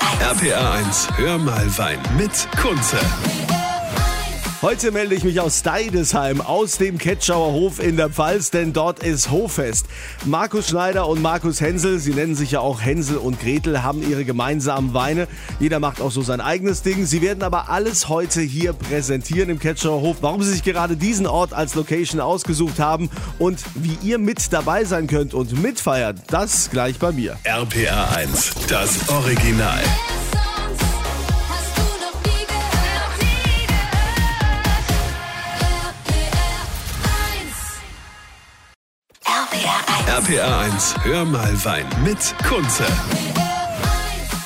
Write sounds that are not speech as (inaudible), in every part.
RPA 1, hör mal Wein mit Kunze. Heute melde ich mich aus Deidesheim, aus dem Ketschauer Hof in der Pfalz, denn dort ist Hoffest. Markus Schneider und Markus Hensel, sie nennen sich ja auch Hänsel und Gretel, haben ihre gemeinsamen Weine. Jeder macht auch so sein eigenes Ding. Sie werden aber alles heute hier präsentieren im Ketschauer Hof, warum sie sich gerade diesen Ort als Location ausgesucht haben und wie ihr mit dabei sein könnt und mitfeiert, das gleich bei mir. RPA 1, das Original. RPA 1, hör mal Wein mit Kunze.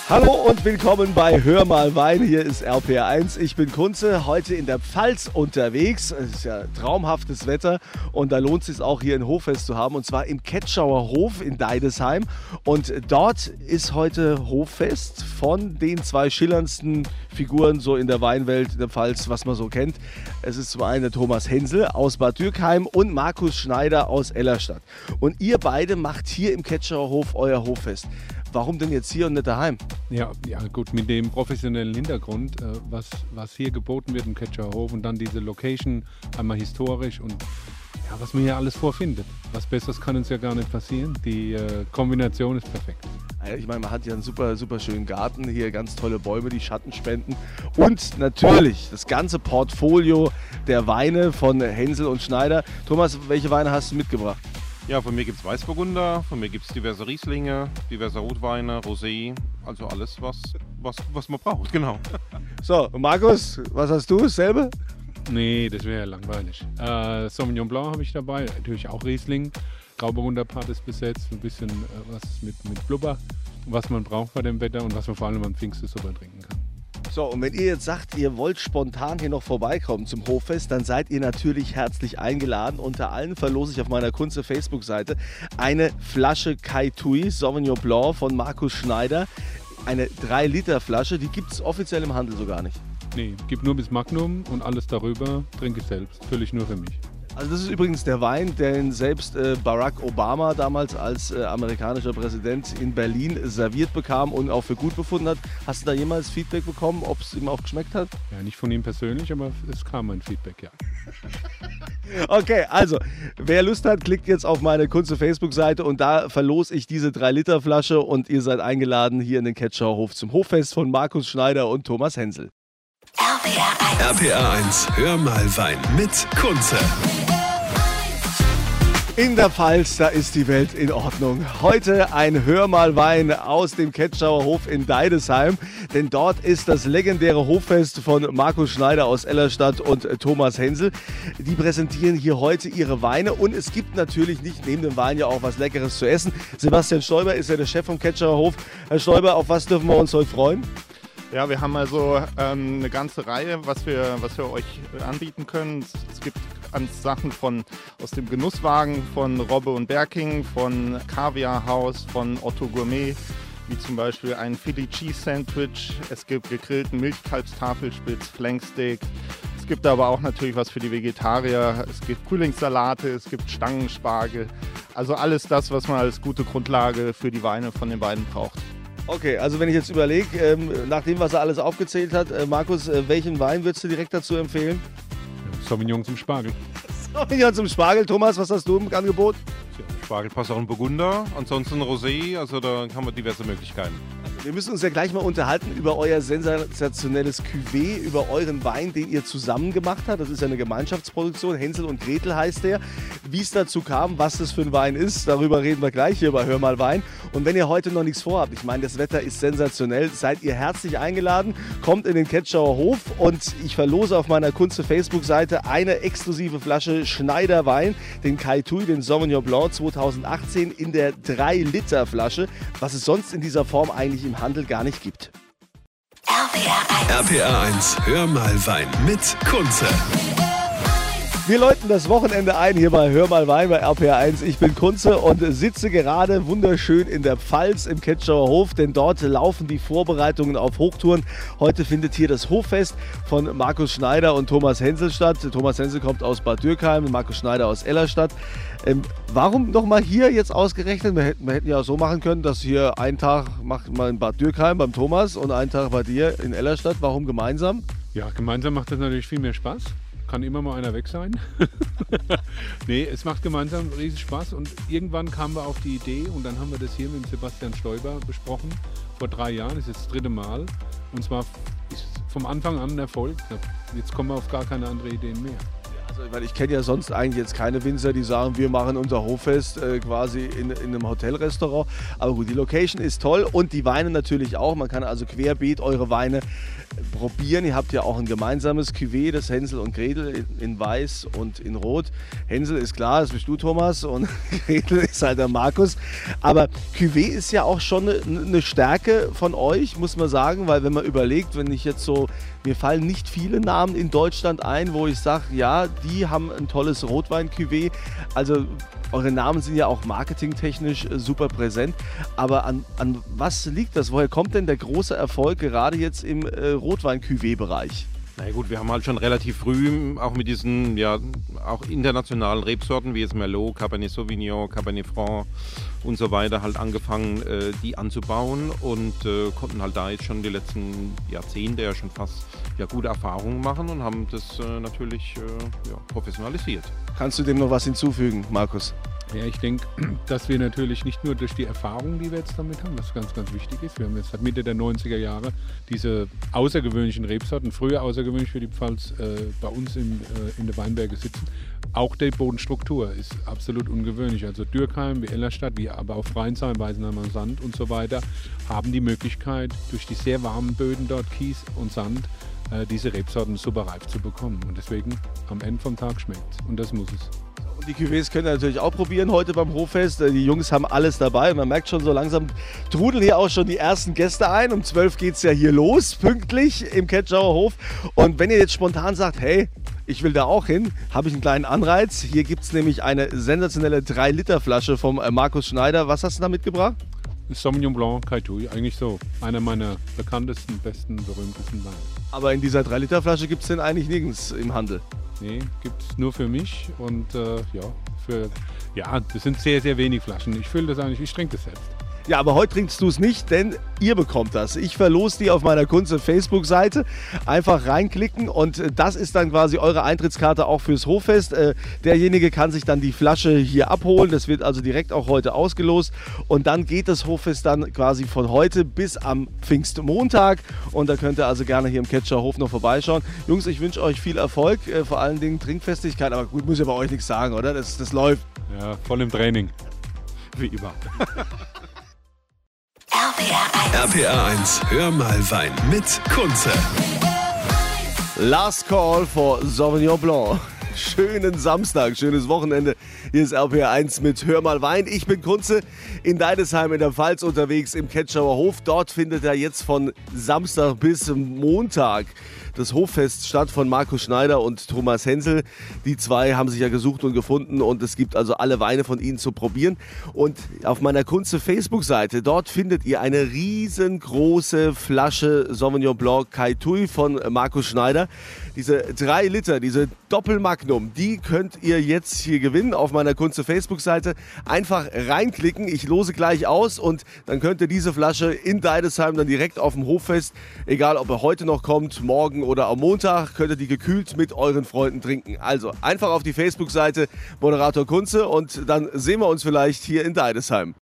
Hallo und willkommen bei Hör mal Wein. Hier ist RPR1. Ich bin Kunze, heute in der Pfalz unterwegs. Es ist ja traumhaftes Wetter und da lohnt es sich auch hier ein Hoffest zu haben und zwar im Ketschauer Hof in Deidesheim. Und dort ist heute Hoffest von den zwei schillerndsten Figuren so in der Weinwelt der Pfalz, was man so kennt. Es ist zum einen der Thomas Hensel aus Bad Dürkheim und Markus Schneider aus Ellerstadt. Und ihr beide macht hier im Ketschauer Hof euer Hoffest. Warum denn jetzt hier und nicht daheim? Ja, ja gut, mit dem professionellen Hintergrund, äh, was, was hier geboten wird im Ketcherhof und dann diese Location, einmal historisch und ja, was man hier alles vorfindet. Was Besseres kann uns ja gar nicht passieren. Die äh, Kombination ist perfekt. Ja, Ich meine, man hat hier einen super, super schönen Garten, hier ganz tolle Bäume, die Schatten spenden. Und natürlich das ganze Portfolio der Weine von Hänsel und Schneider. Thomas, welche Weine hast du mitgebracht? Ja, von mir gibt es Weißburgunder, von mir gibt es diverse Rieslinge, diverse Rotweine, Rosé, also alles, was, was, was man braucht, genau. (laughs) So, Markus, was hast du? Dasselbe? Nee, das wäre ja langweilig. Äh, Sauvignon Blanc habe ich dabei, natürlich auch Riesling. Grauburgunder Part ist besetzt, ein bisschen äh, was mit, mit Blubber, was man braucht bei dem Wetter und was man vor allem am Pfingsten super trinken kann. So, und wenn ihr jetzt sagt, ihr wollt spontan hier noch vorbeikommen zum Hoffest, dann seid ihr natürlich herzlich eingeladen. Unter allen verlose ich auf meiner Kunze Facebook-Seite eine Flasche Kai Tui Sauvignon Blanc von Markus Schneider. Eine 3-Liter-Flasche, die gibt es offiziell im Handel so gar nicht. Nee, gibt nur bis Magnum und alles darüber trinke ich selbst. Völlig nur für mich. Also das ist übrigens der Wein, den selbst äh, Barack Obama damals als äh, amerikanischer Präsident in Berlin serviert bekam und auch für gut befunden hat. Hast du da jemals Feedback bekommen, ob es ihm auch geschmeckt hat? Ja, nicht von ihm persönlich, aber es kam ein Feedback, ja. (laughs) Okay, also wer Lust hat, klickt jetzt auf meine Kunze Facebook-Seite und da verlose ich diese 3-Liter-Flasche und ihr seid eingeladen hier in den Ketschauerhof zum Hoffest von Markus Schneider und Thomas Hensel. RPR 1. RPA 1, hör mal Wein mit Kunze. In der Pfalz, da ist die Welt in Ordnung. Heute ein Hör mal Wein aus dem Ketschauer Hof in Deidesheim, denn dort ist das legendäre Hoffest von Markus Schneider aus Ellerstadt und äh, Thomas Hensel. Die präsentieren hier heute ihre Weine und es gibt natürlich nicht neben dem Wein ja auch was Leckeres zu essen. Sebastian Stoiber ist ja der Chef vom Ketschauer Hof. Herr Stoiber, auf was dürfen wir uns heute freuen? Ja, wir haben also ähm, eine ganze Reihe, was wir, was wir euch äh, anbieten können. Es gibt an Sachen von aus dem Genusswagen von Robbe und Berking, von Kaviar Haus, von Otto Gourmet, wie zum Beispiel ein Philly Cheese Sandwich. Es gibt gegrillten Milchkalbstafelspitz, Flanksteak. Es gibt aber auch natürlich was für die Vegetarier. Es gibt Frühlingssalate, es gibt Stangenspargel. Also alles das, was man als gute Grundlage für die Weine von den beiden braucht. Okay, also wenn ich jetzt überlege, ähm, nach dem, was er alles aufgezählt hat, äh, Markus, äh, welchen Wein würdest du direkt dazu empfehlen? Sauvignon zum Spargel. Ja, zum Spargel. Thomas, was hast du im Angebot? Ja, Spargel passt auch in Burgunder, ansonsten Rosé, also da haben wir diverse Möglichkeiten. Wir müssen uns ja gleich mal unterhalten über euer sensationelles Cuvée, über euren Wein, den ihr zusammen gemacht habt. Das ist ja eine Gemeinschaftsproduktion. Hänsel und Gretel heißt der. Wie es dazu kam, was das für ein Wein ist, darüber reden wir gleich hier bei Hör mal Wein. Und wenn ihr heute noch nichts vorhabt, ich meine, das Wetter ist sensationell, seid ihr herzlich eingeladen. Kommt in den Ketschauer Hof und ich verlose auf meiner Kunze Facebook-Seite eine exklusive Flasche Schneider Wein, den Kai Tui, den Sauvignon Blanc 2018 in der 3-Liter-Flasche, was es sonst in dieser Form eigentlich im Handel gar nicht gibt. RPR 1. RPA 1, hör mal Wein mit Kunze. Wir läuten das Wochenende ein hier bei Hör mal Wein bei RPR1. Ich bin Kunze und sitze gerade wunderschön in der Pfalz im Ketschauer Hof, denn dort laufen die Vorbereitungen auf Hochtouren. Heute findet hier das Hoffest von Markus Schneider und Thomas Hensel statt. Thomas Hensel kommt aus Bad Dürkheim, Markus Schneider aus Ellerstadt. Ähm, warum nochmal hier jetzt ausgerechnet? Wir wir hätten ja so machen können, dass hier einen Tag macht man in Bad Dürkheim beim Thomas und einen Tag bei dir in Ellerstadt. Warum gemeinsam? Ja, gemeinsam macht das natürlich viel mehr Spaß. Kann immer mal einer weg sein. (laughs) nee, es macht gemeinsam riesen Spaß und irgendwann kamen wir auf die Idee und dann haben wir das hier mit Sebastian Stoiber besprochen. Vor drei Jahren, das ist das dritte Mal. Und zwar ist vom Anfang an ein Erfolg. Jetzt kommen wir auf gar keine andere Ideen mehr. Also, weil ich kenne ja sonst eigentlich jetzt keine Winzer, die sagen, wir machen unser Hoffest äh, quasi in, in einem Hotelrestaurant. Aber gut, die Location ist toll und die Weine natürlich auch. Man kann also querbeet eure Weine probieren. Ihr habt ja auch ein gemeinsames Cuvée, das Hänsel und Gretel in, in Weiß und in Rot. Hänsel ist klar, das bist du Thomas und (laughs) Gretel ist halt der Markus. Aber Cuvée ist ja auch schon eine, eine Stärke von euch, muss man sagen, weil wenn man überlegt, wenn ich jetzt so mir fallen nicht viele Namen in Deutschland ein, wo ich sage, ja, die haben ein tolles Rotwein-Cuvée. Also eure Namen sind ja auch marketingtechnisch äh, super präsent. Aber an, an was liegt das? Woher kommt denn der große Erfolg gerade jetzt im äh, Rotwein-Cuvée-Bereich? Na gut, wir haben halt schon relativ früh auch mit diesen ja auch internationalen Rebsorten wie jetzt Merlot, Cabernet Sauvignon, Cabernet Franc und so weiter halt angefangen, äh, die anzubauen und äh, konnten halt da jetzt schon die letzten Jahrzehnte ja schon fast ja, gute Erfahrungen machen und haben das äh, natürlich äh, ja, professionalisiert. Kannst du dem noch was hinzufügen, Markus? Ja, ich denke, (clears throat) dass wir natürlich nicht nur durch die Erfahrung, die wir jetzt damit haben, was ganz, ganz wichtig ist. Wir haben jetzt seit Mitte der 90er Jahre diese außergewöhnlichen Rebsorten, früher außergewöhnlich für die Pfalz, äh, bei uns im, äh, in der Weinberge sitzen. Auch die Bodenstruktur ist absolut ungewöhnlich. Also Dürkheim, wie Ellerstadt, wie aber auch Freinsheim, Weisenheimer Sand und so weiter, haben die Möglichkeit, durch die sehr warmen Böden dort, Kies und Sand, äh, diese Rebsorten super reif zu bekommen. Und deswegen am Ende vom Tag schmeckt Und das muss es. Und die Cuvées könnt ihr natürlich auch probieren heute beim Hoffest. Äh, Die Jungs haben alles dabei. Man merkt schon, so langsam trudeln hier auch schon die ersten Gäste ein. Um 12 geht es ja hier los, pünktlich im Ketschauer Hof. Und wenn ihr jetzt spontan sagt, hey, ich will da auch hin, habe ich einen kleinen Anreiz. Hier gibt es nämlich eine sensationelle 3-Liter-Flasche vom äh, Markus Schneider. Was hast du da mitgebracht? Sauvignon Blanc Kaitui, eigentlich so einer meiner bekanntesten, besten, berühmtesten Weine. Aber in dieser 3-Liter-Flasche gibt es den eigentlich nirgends im Handel. Nee, gibt es nur für mich und äh, ja, für, ja, das sind sehr, sehr wenig Flaschen. Ich fülle das eigentlich, ich trinke das selbst. Ja, aber heute trinkst du es nicht, denn ihr bekommt das. Ich verlose die auf meiner Kunze Facebook-Seite. Einfach reinklicken und äh, das ist dann quasi eure Eintrittskarte auch fürs Hoffest. Äh, derjenige kann sich dann die Flasche hier abholen. Das wird also direkt auch heute ausgelost. Und dann geht das Hoffest dann quasi von heute bis am Pfingstmontag. Und da könnt ihr also gerne hier im Ketscher Hof noch vorbeischauen. Jungs, ich wünsche euch viel Erfolg, äh, vor allen Dingen Trinkfestigkeit. Aber gut, muss ich bei euch nichts sagen, oder? Das, das läuft. Ja, voll im Training. Wie immer. (laughs) RPR 1. RPR 1, hör mal Wein mit Kunze. Last Call for Sauvignon Blanc. Schönen Samstag, schönes Wochenende. Hier ist RPR 1 mit Hör mal Wein. Ich bin Kunze in Deidesheim in der Pfalz unterwegs im Ketschauer Hof. Dort findet er jetzt von Samstag bis Montag das Hoffest statt von Markus Schneider und Thomas Hensel. Die zwei haben sich ja gesucht und gefunden und es gibt also alle Weine von ihnen zu probieren. Und auf meiner Kunze Facebook-Seite, dort findet ihr eine riesengroße Flasche Sauvignon Blanc Kai Tui von Markus Schneider. Diese drei Liter, diese Doppelmagnum, die könnt ihr jetzt hier gewinnen auf meiner Kunze Facebook-Seite. Einfach reinklicken, ich lose gleich aus und dann könnt ihr diese Flasche in Deidesheim dann direkt auf dem Hoffest, egal ob er heute noch kommt, morgen oder am Montag, könnt ihr die gekühlt mit euren Freunden trinken. Also einfach auf die Facebook-Seite Moderator Kunze und dann sehen wir uns vielleicht hier in Deidesheim.